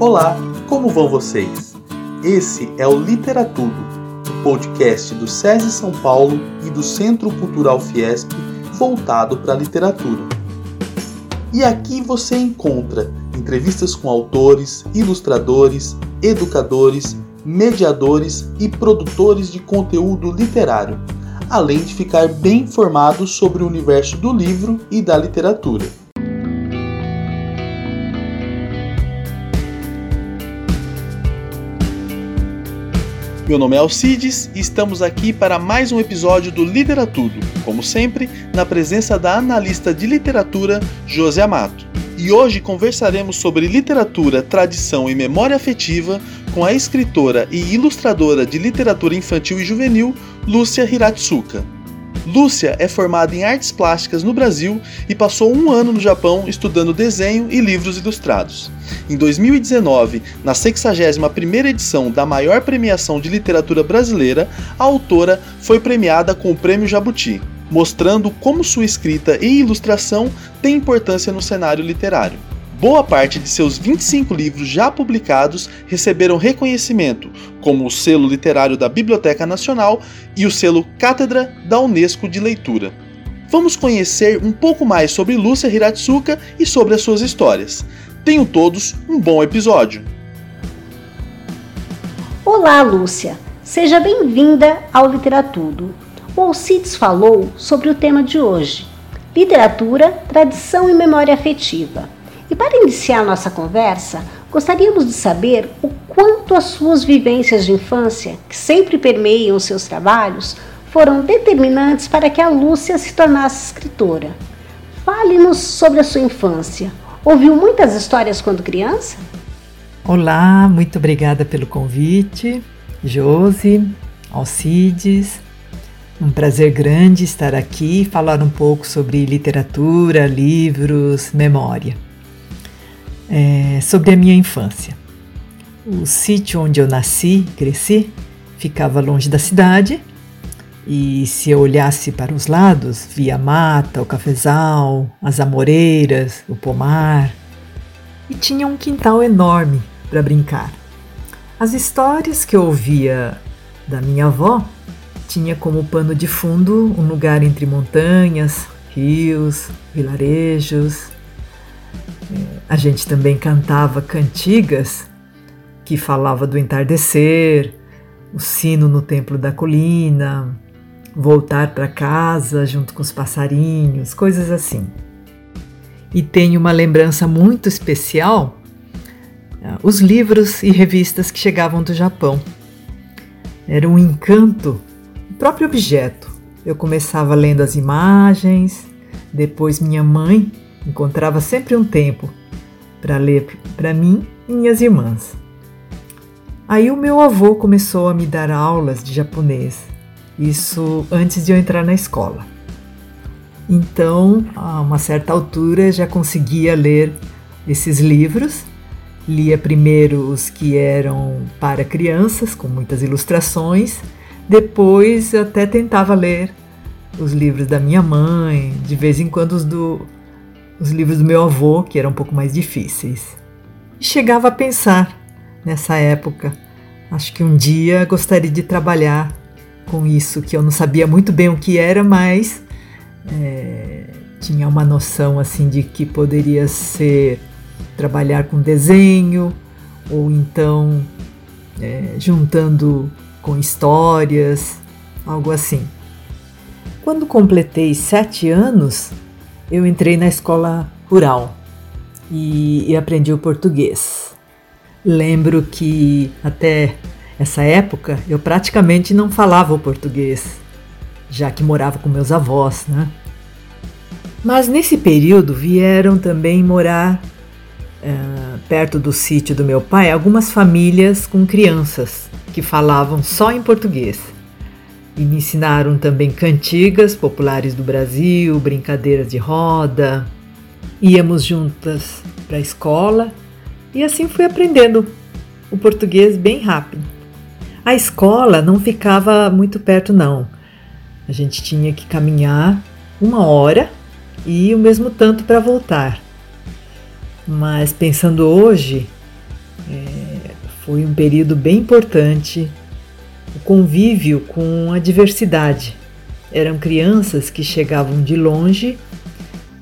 Olá, como vão vocês? Esse é o Literatudo, o podcast do SESI São Paulo e do Centro Cultural Fiesp voltado para a literatura. E aqui você encontra entrevistas com autores, ilustradores, educadores, mediadores e produtores de conteúdo literário, além de ficar bem informado sobre o universo do livro e da literatura. Meu nome é Alcides e estamos aqui para mais um episódio do Literatudo, como sempre, na presença da analista de literatura José Amato. E hoje conversaremos sobre literatura, tradição e memória afetiva com a escritora e ilustradora de literatura infantil e juvenil Lúcia Hiratsuka. Lúcia é formada em artes plásticas no Brasil e passou um ano no Japão estudando desenho e livros ilustrados. Em 2019, na 61ª edição da maior premiação de literatura brasileira, a autora foi premiada com o Prêmio Jabuti, mostrando como sua escrita e ilustração têm importância no cenário literário. Boa parte de seus 25 livros já publicados receberam reconhecimento, como o selo literário da Biblioteca Nacional e o selo Cátedra da Unesco de Leitura. Vamos conhecer um pouco mais sobre Lúcia Hiratsuka e sobre as suas histórias. Tenham todos um bom episódio. Olá, Lúcia. Seja bem-vinda ao Literatudo. O Alcides falou sobre o tema de hoje: literatura, tradição e memória afetiva. E para iniciar nossa conversa, gostaríamos de saber o quanto as suas vivências de infância, que sempre permeiam seus trabalhos, foram determinantes para que a Lúcia se tornasse escritora. Fale-nos sobre a sua infância. Ouviu muitas histórias quando criança? Olá, muito obrigada pelo convite, Josi, Alcides. Um prazer grande estar aqui e falar um pouco sobre literatura, livros, memória é, sobre a minha infância. O sítio onde eu nasci, cresci, ficava longe da cidade e se eu olhasse para os lados, via a mata, o cafezal, as amoreiras, o pomar e tinha um quintal enorme para brincar. As histórias que eu ouvia da minha avó tinha como pano de fundo um lugar entre montanhas, rios, vilarejos, a gente também cantava cantigas que falava do entardecer, o sino no templo da colina, voltar para casa junto com os passarinhos, coisas assim. E tenho uma lembrança muito especial, ah, os livros e revistas que chegavam do Japão. Era um encanto, o próprio objeto. Eu começava lendo as imagens, depois minha mãe Encontrava sempre um tempo para ler para mim e minhas irmãs. Aí o meu avô começou a me dar aulas de japonês, isso antes de eu entrar na escola. Então, a uma certa altura, já conseguia ler esses livros. Lia primeiro os que eram para crianças, com muitas ilustrações, depois até tentava ler os livros da minha mãe, de vez em quando os do os livros do meu avô, que eram um pouco mais difíceis. E chegava a pensar, nessa época, acho que um dia gostaria de trabalhar com isso, que eu não sabia muito bem o que era, mas é, tinha uma noção assim de que poderia ser trabalhar com desenho ou então é, juntando com histórias, algo assim. Quando completei sete anos, eu entrei na escola rural e, e aprendi o português. Lembro que até essa época eu praticamente não falava o português, já que morava com meus avós, né? Mas nesse período vieram também morar uh, perto do sítio do meu pai algumas famílias com crianças que falavam só em português e me ensinaram também cantigas populares do Brasil, brincadeiras de roda. Íamos juntas para a escola e assim fui aprendendo o português bem rápido. A escola não ficava muito perto, não. A gente tinha que caminhar uma hora e o mesmo tanto para voltar. Mas pensando hoje, É, foi um período bem importante, o convívio com a diversidade. Eram crianças que chegavam de longe,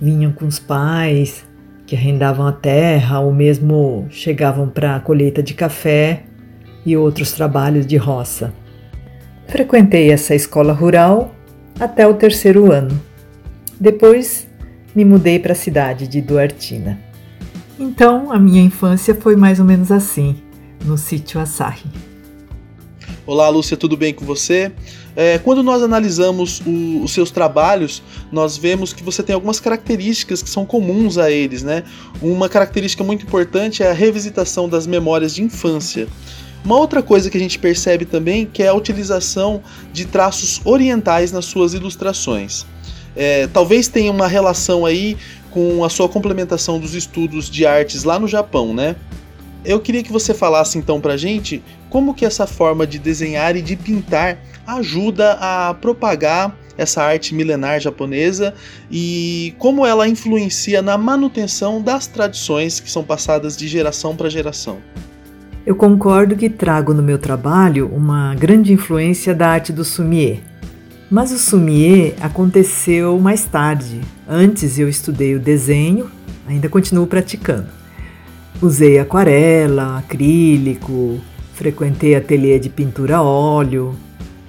vinham com os pais, que arrendavam a terra ou mesmo chegavam para a colheita de café e outros trabalhos de roça. Frequentei essa escola rural até o terceiro ano. Depois me mudei para a cidade de Duartina. Então a minha infância foi mais ou menos assim, no sítio Asahi. Olá, Lúcia, tudo bem com você? É, quando nós analisamos o, os seus trabalhos, nós vemos que você tem algumas características que são comuns a eles, né? Uma característica muito importante é a revisitação das memórias de infância. Uma outra coisa que a gente percebe também que é a utilização de traços orientais nas suas ilustrações. É, talvez tenha uma relação aí com a sua complementação dos estudos de artes lá no Japão, né? Eu queria que você falasse então pra gente como que essa forma de desenhar e de pintar ajuda a propagar essa arte milenar japonesa e como ela influencia na manutenção das tradições que são passadas de geração para geração. Eu concordo que trago no meu trabalho uma grande influência da arte do sumie. Mas o sumie aconteceu mais tarde. Antes eu estudei o desenho, ainda continuo praticando. Usei aquarela, acrílico, frequentei ateliê de pintura a óleo.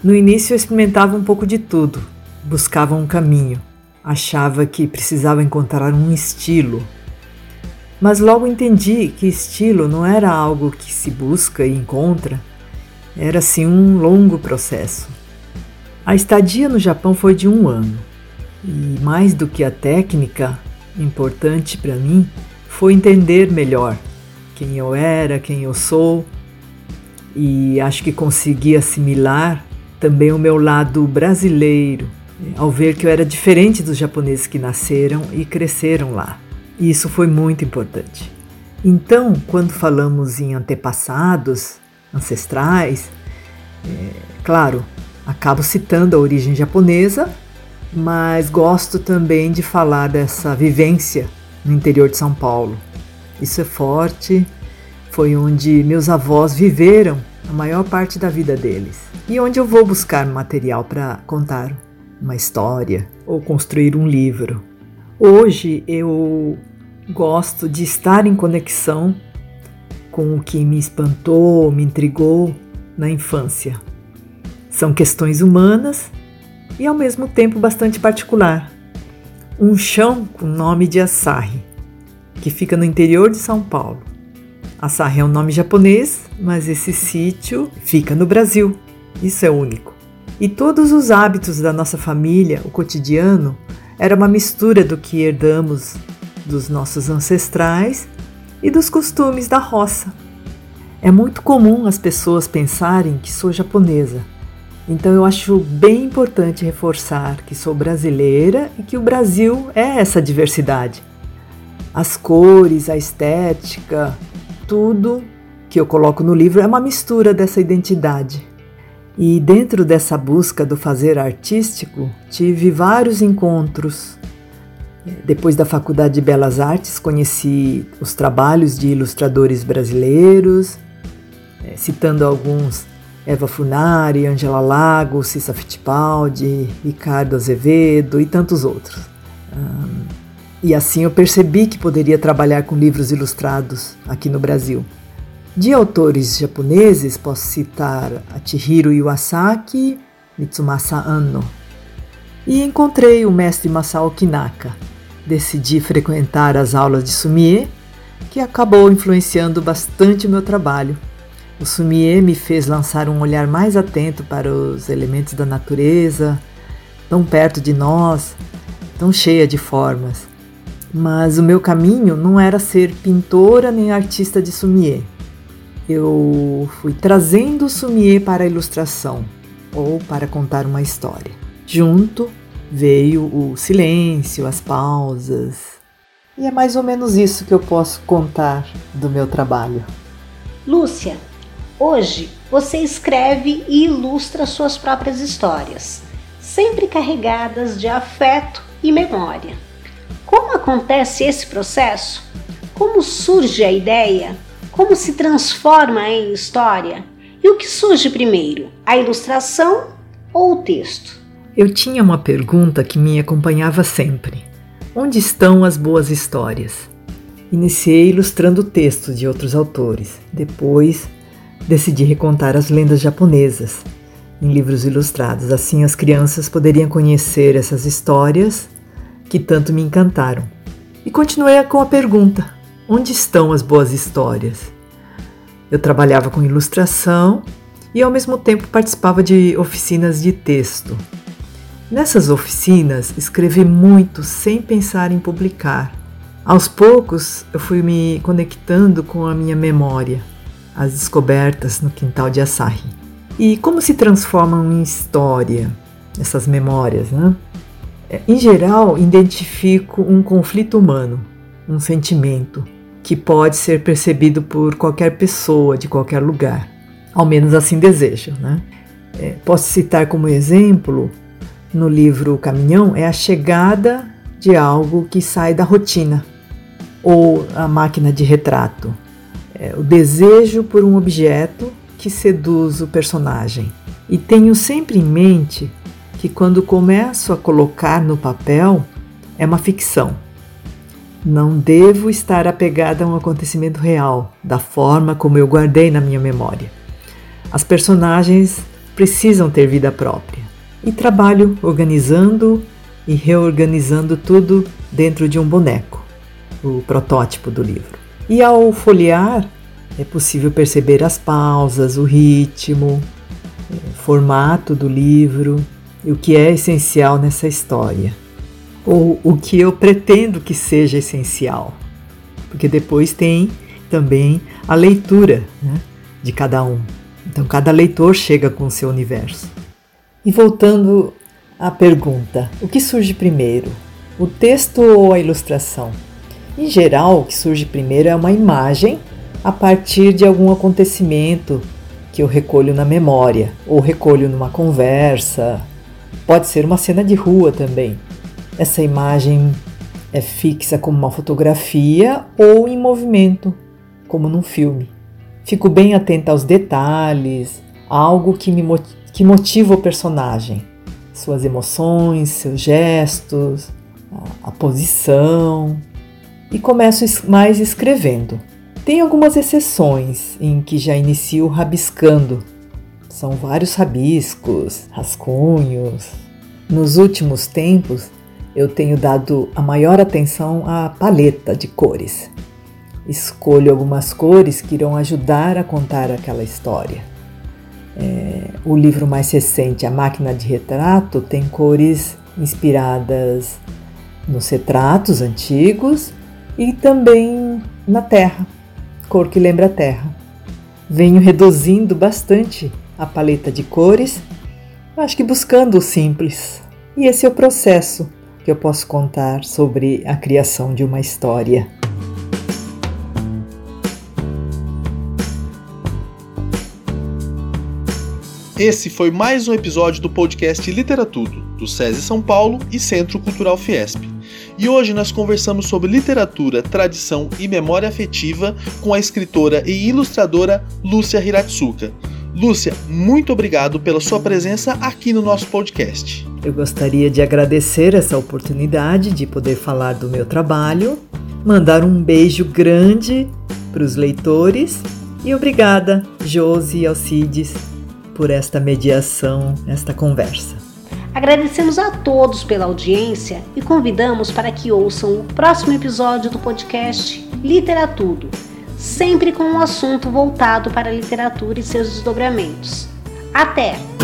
No início eu experimentava um pouco de tudo, buscava um caminho, achava que precisava encontrar um estilo. Mas logo entendi que estilo não era algo que se busca e encontra, era sim um longo processo. A estadia no Japão foi de um ano, e mais do que a técnica, importante para mim foi entender melhor quem eu era, quem eu sou, e acho que consegui assimilar também o meu lado brasileiro, ao ver que eu era diferente dos japoneses que nasceram e cresceram lá. E isso foi muito importante. Então, quando falamos em antepassados, ancestrais, é, claro, acabo citando a origem japonesa, mas gosto também de falar dessa vivência no interior de São Paulo. Isso é forte, foi onde meus avós viveram a maior parte da vida deles e onde eu vou buscar material para contar uma história ou construir um livro. Hoje eu gosto de estar em conexão com o que me espantou, me intrigou na infância. São questões humanas e ao mesmo tempo bastante particular. Um chão com o nome de Asahi, que fica no interior de São Paulo. Asahi é um nome japonês, mas esse sítio fica no Brasil. Isso é único. E todos os hábitos da nossa família, o cotidiano, era uma mistura do que herdamos dos nossos ancestrais e dos costumes da roça. É muito comum as pessoas pensarem que sou japonesa, então eu acho bem importante reforçar que sou brasileira e que o Brasil é essa diversidade. As cores, a estética, tudo que eu coloco no livro é uma mistura dessa identidade. E dentro dessa busca do fazer artístico, tive vários encontros. Depois da Faculdade de Belas Artes, conheci os trabalhos de ilustradores brasileiros, eh, citando alguns Eva Funari, Angela Lago, Cissa Fittipaldi, Ricardo Azevedo e tantos outros. E assim eu percebi que poderia trabalhar com livros ilustrados aqui no Brasil. De autores japoneses, posso citar a Chihiro Iwasaki, Mitsumasa Anno. E encontrei o mestre Masao Kinaka. Decidi frequentar as aulas de sumie, que acabou influenciando bastante o meu trabalho o Sumie me fez lançar um olhar mais atento para os elementos da natureza, tão perto de nós, tão cheia de formas. Mas o meu caminho não era ser pintora nem artista de Sumie. Eu fui trazendo o Sumie para a ilustração ou para contar uma história. Junto veio o silêncio, as pausas. E é mais ou menos isso que eu posso contar do meu trabalho. Lúcia, Hoje, você escreve e ilustra suas próprias histórias, sempre carregadas de afeto e memória. Como acontece esse processo? Como surge a ideia? como se transforma em história? E o que surge primeiro, a ilustração ou o texto? Eu tinha uma pergunta que me acompanhava sempre: onde estão as boas histórias? Iniciei ilustrando textos de outros autores. Depois, decidi recontar as lendas japonesas em livros ilustrados. Assim, as crianças poderiam conhecer essas histórias que tanto me encantaram. E continuei com a pergunta: onde estão as boas histórias? Eu trabalhava com ilustração e ao mesmo tempo participava de oficinas de texto. Nessas oficinas, escrevi muito sem pensar em publicar. Aos poucos, eu fui me conectando com a minha memória, as descobertas no quintal de Asahi. E como se transformam em história essas memórias, né? É, em geral, identifico um conflito humano, um sentimento, que pode ser percebido por qualquer pessoa de qualquer lugar. Ao menos assim desejo. Né? É, posso citar como exemplo, no livro Caminhão, é a chegada de algo que sai da rotina, ou a máquina de retrato. É, o desejo por um objeto que seduz o personagem. E tenho sempre em mente que quando começo a colocar no papel, é uma ficção não devo estar apegada a um acontecimento real, da forma como eu guardei na minha memória. As personagens precisam ter vida própria. E trabalho organizando e reorganizando tudo dentro de um boneco, o protótipo do livro. E ao folhear, é possível perceber as pausas, o ritmo, o formato do livro e o que é essencial nessa história ou o que eu pretendo que seja essencial. Porque depois tem também a leitura né, de cada um. Então, cada leitor chega com o seu universo. E voltando à pergunta: o que surge primeiro, o texto ou a ilustração? Em geral, o que surge primeiro é uma imagem a partir de algum acontecimento que eu recolho na memória ou recolho numa conversa. Pode ser uma cena de rua também. Essa imagem é fixa como uma fotografia ou em movimento, como num filme. Fico bem atenta aos detalhes, algo que me que motiva o personagem, suas emoções, seus gestos, a, a posição, e começo mais escrevendo. Tem algumas exceções em que já inicio rabiscando. São vários rabiscos, rascunhos. Nos últimos tempos, eu tenho dado a maior atenção à paleta de cores. Escolho algumas cores que irão ajudar a contar aquela história. É, o livro mais recente, A Máquina de Retrato, tem cores inspiradas nos retratos antigos e também na terra, cor que lembra a terra. Venho reduzindo bastante a paleta de cores, acho que buscando o simples. E esse é o processo que eu posso contar sobre a criação de uma história. Esse foi mais um episódio do podcast Literatudo, do SESI São Paulo e Centro Cultural Fiesp. E hoje nós conversamos sobre literatura, tradição e memória afetiva com a escritora e ilustradora Lúcia Hiratsuka. Lúcia, muito obrigado pela sua presença aqui no nosso podcast. Eu gostaria de agradecer essa oportunidade de poder falar do meu trabalho, mandar um beijo grande para os leitores e obrigada, Josi e Alcides, por esta mediação, esta conversa. Agradecemos a todos pela audiência e convidamos para que ouçam o próximo episódio do podcast Literatudo, sempre com um assunto voltado para a literatura e seus desdobramentos. Até!